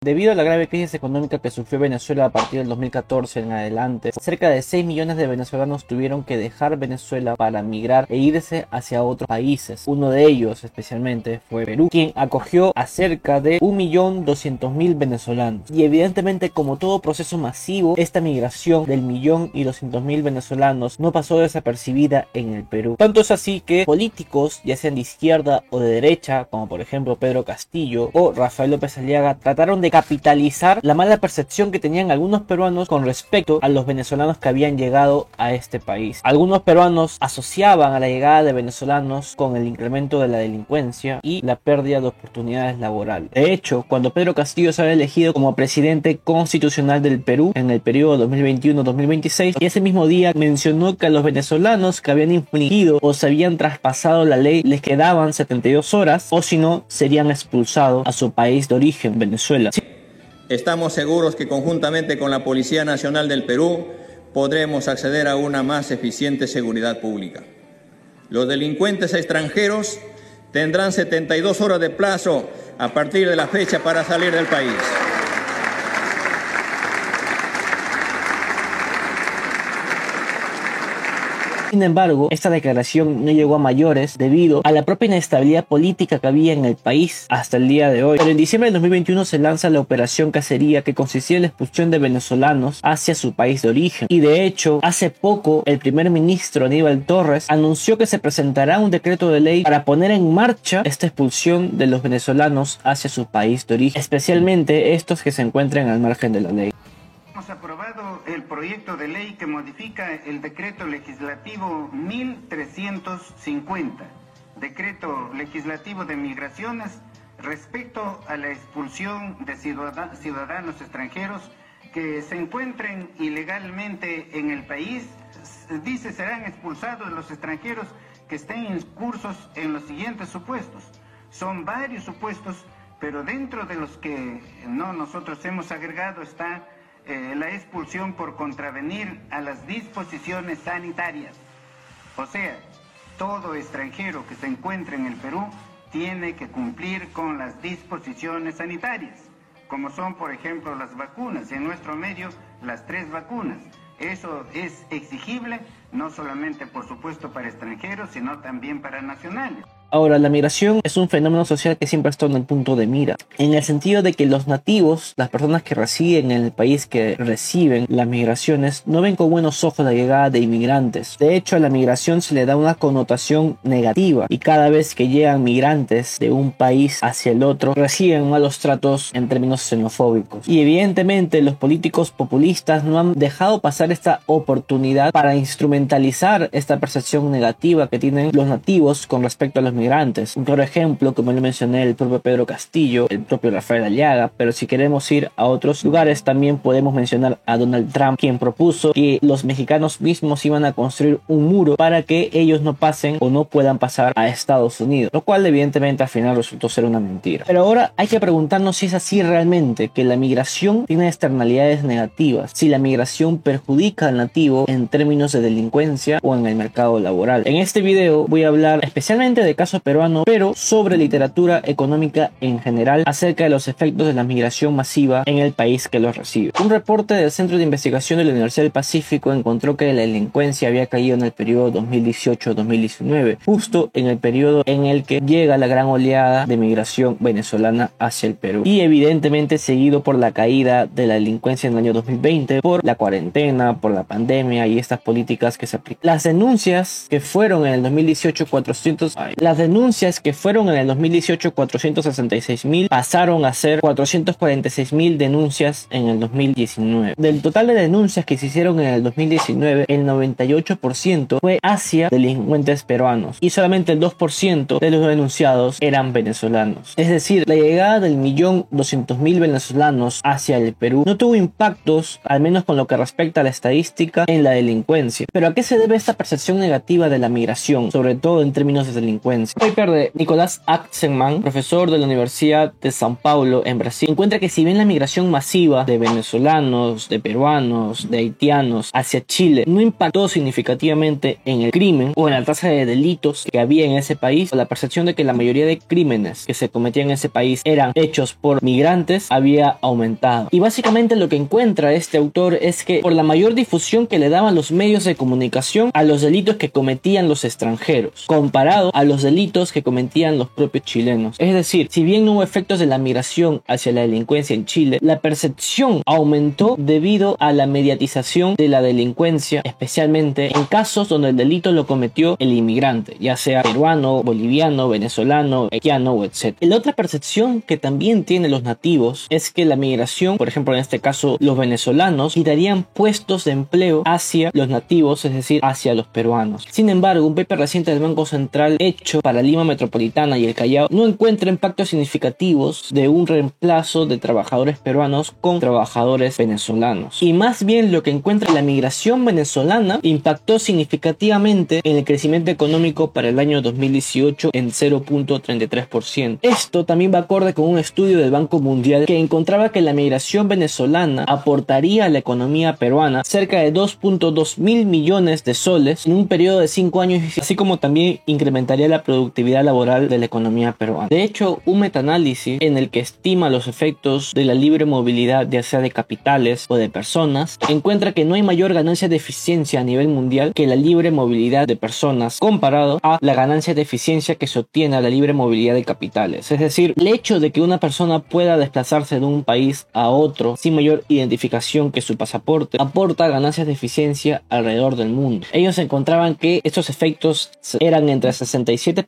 Debido a la grave crisis económica que sufrió Venezuela a partir del 2014 en adelante, cerca de 6 millones de venezolanos tuvieron que dejar Venezuela para migrar e irse hacia otros países. Uno de ellos especialmente fue Perú, quien acogió a cerca de 1.200.000 venezolanos. Y evidentemente como todo proceso masivo, esta migración del millón y 200.000 venezolanos no pasó desapercibida en el Perú. Tanto es así que políticos, ya sean de izquierda o de derecha, como por ejemplo Pedro Castillo o Rafael López Aliaga, trataron de capitalizar la mala percepción que tenían algunos peruanos con respecto a los venezolanos que habían llegado a este país. Algunos peruanos asociaban a la llegada de venezolanos con el incremento de la delincuencia y la pérdida de oportunidades laborales. De hecho, cuando Pedro Castillo se había elegido como presidente constitucional del Perú en el periodo 2021-2026, y ese mismo día mencionó que a los venezolanos que habían infligido o se habían traspasado la ley les quedaban 72 horas o si no serían expulsados a su país de origen, Venezuela. Estamos seguros que conjuntamente con la Policía Nacional del Perú podremos acceder a una más eficiente seguridad pública. Los delincuentes extranjeros tendrán 72 horas de plazo a partir de la fecha para salir del país. Sin embargo, esta declaración no llegó a mayores debido a la propia inestabilidad política que había en el país hasta el día de hoy. Pero en diciembre de 2021 se lanza la operación Cacería que consistía en la expulsión de venezolanos hacia su país de origen. Y de hecho, hace poco el primer ministro Aníbal Torres anunció que se presentará un decreto de ley para poner en marcha esta expulsión de los venezolanos hacia su país de origen, especialmente estos que se encuentran al margen de la ley aprobado el proyecto de ley que modifica el decreto legislativo 1350, decreto legislativo de migraciones respecto a la expulsión de ciudadanos extranjeros que se encuentren ilegalmente en el país. Dice serán expulsados los extranjeros que estén en cursos en los siguientes supuestos. Son varios supuestos, pero dentro de los que no nosotros hemos agregado está eh, la expulsión por contravenir a las disposiciones sanitarias. O sea, todo extranjero que se encuentre en el Perú tiene que cumplir con las disposiciones sanitarias, como son, por ejemplo, las vacunas, en nuestro medio las tres vacunas. Eso es exigible no solamente, por supuesto, para extranjeros, sino también para nacionales. Ahora, la migración es un fenómeno social que siempre está en el punto de mira, en el sentido de que los nativos, las personas que residen en el país que reciben las migraciones, no ven con buenos ojos la llegada de inmigrantes. De hecho, a la migración se le da una connotación negativa y cada vez que llegan migrantes de un país hacia el otro, reciben malos tratos en términos xenofóbicos. Y evidentemente los políticos populistas no han dejado pasar esta oportunidad para instrumentalizar esta percepción negativa que tienen los nativos con respecto a los migrantes. Un claro ejemplo, como le mencioné, el propio Pedro Castillo, el propio Rafael Aliaga, pero si queremos ir a otros lugares, también podemos mencionar a Donald Trump, quien propuso que los mexicanos mismos iban a construir un muro para que ellos no pasen o no puedan pasar a Estados Unidos, lo cual evidentemente al final resultó ser una mentira. Pero ahora hay que preguntarnos si es así realmente, que la migración tiene externalidades negativas, si la migración perjudica al nativo en términos de delincuencia o en el mercado laboral. En este video voy a hablar especialmente de casos peruano, pero sobre literatura económica en general acerca de los efectos de la migración masiva en el país que los recibe. Un reporte del Centro de Investigación de la Universidad del Pacífico encontró que la delincuencia había caído en el periodo 2018-2019, justo en el periodo en el que llega la gran oleada de migración venezolana hacia el Perú. Y evidentemente seguido por la caída de la delincuencia en el año 2020, por la cuarentena, por la pandemia y estas políticas que se aplican. Las denuncias que fueron en el 2018 400, las denuncias que fueron en el 2018 466 mil pasaron a ser 446 mil denuncias en el 2019. Del total de denuncias que se hicieron en el 2019, el 98% fue hacia delincuentes peruanos y solamente el 2% de los denunciados eran venezolanos. Es decir, la llegada del millón 200 mil venezolanos hacia el Perú no tuvo impactos, al menos con lo que respecta a la estadística, en la delincuencia. Pero ¿a qué se debe esta percepción negativa de la migración, sobre todo en términos de delincuencia? El paper de Nicolás Axenman, profesor de la Universidad de São Paulo en Brasil, encuentra que si bien la migración masiva de venezolanos, de peruanos, de haitianos hacia Chile no impactó significativamente en el crimen o en la tasa de delitos que había en ese país, la percepción de que la mayoría de crímenes que se cometían en ese país eran hechos por migrantes había aumentado. Y básicamente lo que encuentra este autor es que por la mayor difusión que le daban los medios de comunicación a los delitos que cometían los extranjeros, comparado a los delitos que cometían los propios chilenos. Es decir, si bien no hubo efectos de la migración hacia la delincuencia en Chile, la percepción aumentó debido a la mediatización de la delincuencia, especialmente en casos donde el delito lo cometió el inmigrante, ya sea peruano, boliviano, venezolano, haitiano etc. La otra percepción que también tienen los nativos es que la migración, por ejemplo en este caso los venezolanos, quitarían puestos de empleo hacia los nativos, es decir, hacia los peruanos. Sin embargo, un paper reciente del Banco Central hecho para Lima Metropolitana y el Callao no encuentra impactos significativos de un reemplazo de trabajadores peruanos con trabajadores venezolanos. Y más bien lo que encuentra la migración venezolana impactó significativamente en el crecimiento económico para el año 2018 en 0.33%. Esto también va acorde con un estudio del Banco Mundial que encontraba que la migración venezolana aportaría a la economía peruana cerca de 2.2 mil millones de soles en un periodo de 5 años, así como también incrementaría la productividad laboral de la economía peruana. De hecho, un metaanálisis en el que estima los efectos de la libre movilidad, ya sea de capitales o de personas, encuentra que no hay mayor ganancia de eficiencia a nivel mundial que la libre movilidad de personas comparado a la ganancia de eficiencia que se obtiene a la libre movilidad de capitales. Es decir, el hecho de que una persona pueda desplazarse de un país a otro sin mayor identificación que su pasaporte aporta ganancias de eficiencia alrededor del mundo. Ellos encontraban que estos efectos eran entre 67%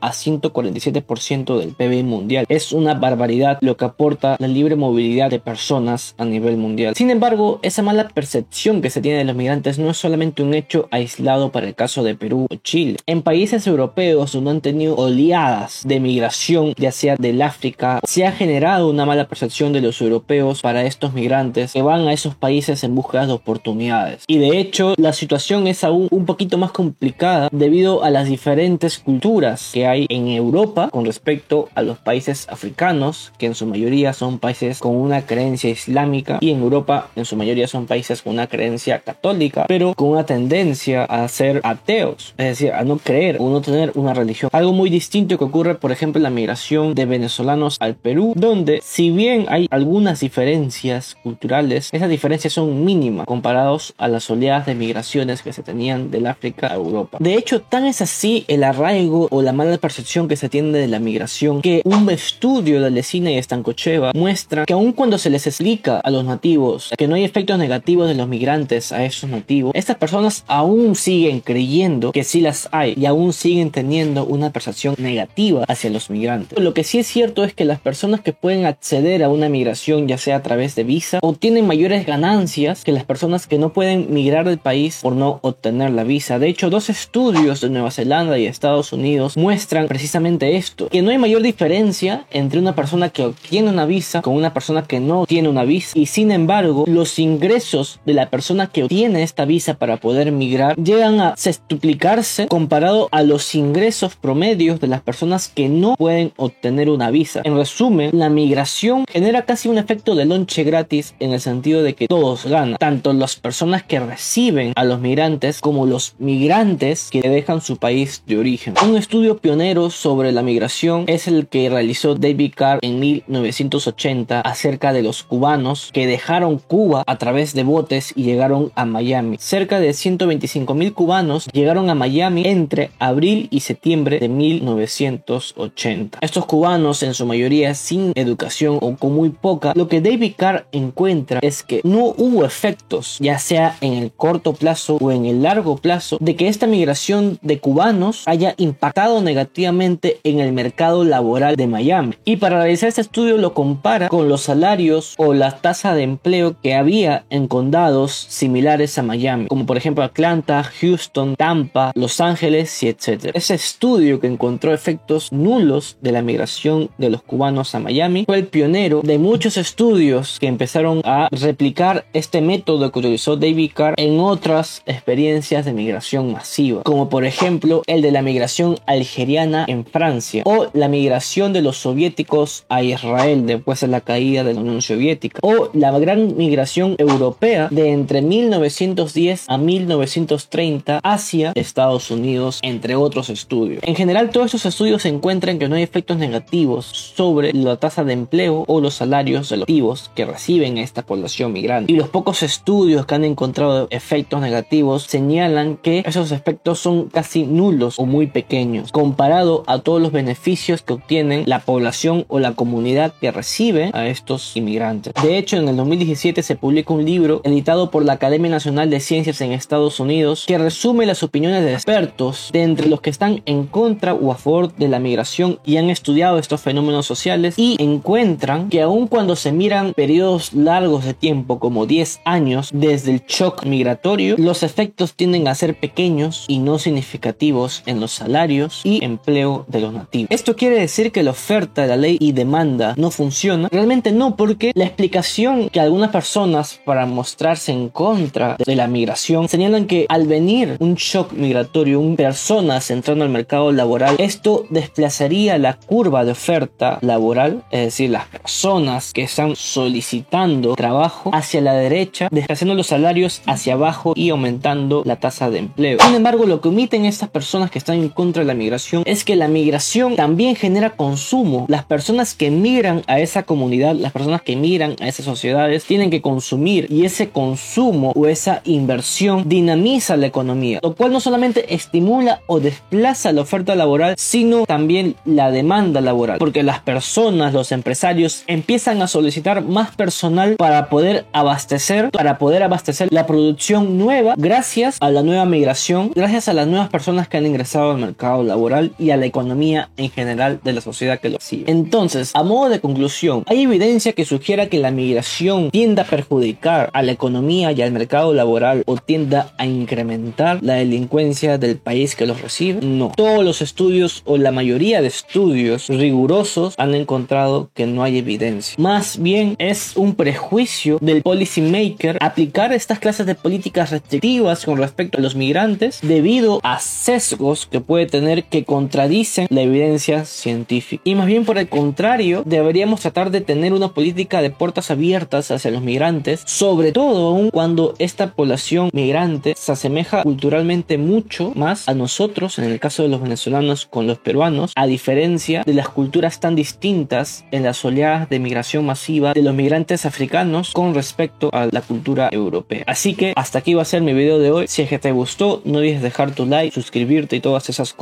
a 147% del PIB mundial. Es una barbaridad lo que aporta la libre movilidad de personas a nivel mundial. Sin embargo, esa mala percepción que se tiene de los migrantes no es solamente un hecho aislado para el caso de Perú o Chile. En países europeos donde han tenido oleadas de migración, ya sea del África, se ha generado una mala percepción de los europeos para estos migrantes que van a esos países en busca de oportunidades. Y de hecho, la situación es aún un poquito más complicada debido a las diferentes culturas que hay en Europa con respecto a los países africanos, que en su mayoría son países con una creencia islámica, y en Europa en su mayoría son países con una creencia católica, pero con una tendencia a ser ateos, es decir, a no creer o no tener una religión. Algo muy distinto que ocurre, por ejemplo, en la migración de venezolanos al Perú, donde si bien hay algunas diferencias culturales, esas diferencias son mínimas comparados a las oleadas de migraciones que se tenían del África a Europa. De hecho, tan es así el arraigo o la mala percepción que se tiene de la migración que un estudio de Lesina y Estancocheva muestra que aun cuando se les explica a los nativos que no hay efectos negativos de los migrantes a esos nativos, estas personas aún siguen creyendo que sí las hay y aún siguen teniendo una percepción negativa hacia los migrantes. Lo que sí es cierto es que las personas que pueden acceder a una migración, ya sea a través de visa, obtienen mayores ganancias que las personas que no pueden migrar del país por no obtener la visa. De hecho, dos estudios de Nueva Zelanda y Estados Unidos muestran precisamente esto, que no hay mayor diferencia entre una persona que obtiene una visa con una persona que no tiene una visa y sin embargo los ingresos de la persona que obtiene esta visa para poder migrar llegan a sextuplicarse comparado a los ingresos promedios de las personas que no pueden obtener una visa. En resumen, la migración genera casi un efecto de lonche gratis en el sentido de que todos ganan, tanto las personas que reciben a los migrantes como los migrantes que dejan su país de origen. Un estudio pionero sobre la migración es el que realizó David Carr en 1980 acerca de los cubanos que dejaron Cuba a través de botes y llegaron a Miami. Cerca de 125 mil cubanos llegaron a Miami entre abril y septiembre de 1980. Estos cubanos en su mayoría sin educación o con muy poca, lo que David Carr encuentra es que no hubo efectos, ya sea en el corto plazo o en el largo plazo, de que esta migración de cubanos haya impactado negativamente en el mercado laboral de Miami. Y para realizar este estudio lo compara con los salarios o la tasa de empleo que había en condados similares a Miami, como por ejemplo Atlanta, Houston, Tampa, Los Ángeles y etc. Ese estudio que encontró efectos nulos de la migración de los cubanos a Miami fue el pionero de muchos estudios que empezaron a replicar este método que utilizó David Carr en otras experiencias de migración masiva, como por ejemplo el de la migración algeriana en Francia o la migración de los soviéticos a Israel después de la caída de la Unión Soviética o la gran migración europea de entre 1910 a 1930 hacia Estados Unidos, entre otros estudios. En general, todos estos estudios encuentran que no hay efectos negativos sobre la tasa de empleo o los salarios relativos que reciben esta población migrante. Y los pocos estudios que han encontrado efectos negativos señalan que esos efectos son casi nulos o muy pequeños comparado a todos los beneficios que obtienen la población o la comunidad que recibe a estos inmigrantes. De hecho, en el 2017 se publica un libro editado por la Academia Nacional de Ciencias en Estados Unidos que resume las opiniones de expertos de entre los que están en contra o a favor de la migración y han estudiado estos fenómenos sociales y encuentran que aun cuando se miran periodos largos de tiempo como 10 años desde el shock migratorio, los efectos tienden a ser pequeños y no significativos en los salarios y empleo de los nativos. Esto quiere decir que la oferta de la ley y demanda no funciona. Realmente no, porque la explicación que algunas personas para mostrarse en contra de la migración señalan que al venir un shock migratorio, un personas entrando al mercado laboral, esto desplazaría la curva de oferta laboral, es decir, las personas que están solicitando trabajo hacia la derecha, desplazando los salarios hacia abajo y aumentando la tasa de empleo. Sin embargo, lo que omiten estas personas que están en contra de la migración es que la migración también genera consumo. Las personas que migran a esa comunidad, las personas que migran a esas sociedades, tienen que consumir y ese consumo o esa inversión dinamiza la economía, lo cual no solamente estimula o desplaza la oferta laboral, sino también la demanda laboral, porque las personas, los empresarios empiezan a solicitar más personal para poder abastecer, para poder abastecer la producción nueva gracias a la nueva migración, gracias a las nuevas personas que han ingresado al mercado laboral y a la economía en general de la sociedad que lo sigue. Entonces, a modo de conclusión, hay evidencia que sugiera que la migración tienda a perjudicar a la economía y al mercado laboral o tienda a incrementar la delincuencia del país que los recibe. No. Todos los estudios o la mayoría de estudios rigurosos han encontrado que no hay evidencia. Más bien es un prejuicio del policy maker aplicar estas clases de políticas restrictivas con respecto a los migrantes debido a sesgos que puede tener que contradicen la evidencia científica. Y más bien por el contrario, deberíamos tratar de tener una política de puertas abiertas hacia los migrantes, sobre todo aún cuando esta población migrante se asemeja culturalmente mucho más a nosotros, en el caso de los venezolanos con los peruanos, a diferencia de las culturas tan distintas en las oleadas de migración masiva de los migrantes africanos con respecto a la cultura europea. Así que hasta aquí va a ser mi video de hoy. Si es que te gustó, no olvides dejar tu like, suscribirte y todas esas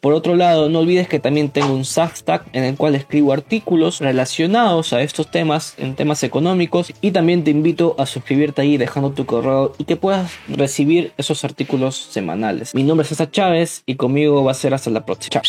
Por otro lado, no olvides que también tengo un Substack en el cual escribo artículos relacionados a estos temas, en temas económicos. Y también te invito a suscribirte ahí dejando tu correo y que puedas recibir esos artículos semanales. Mi nombre es César Chávez y conmigo va a ser hasta la próxima.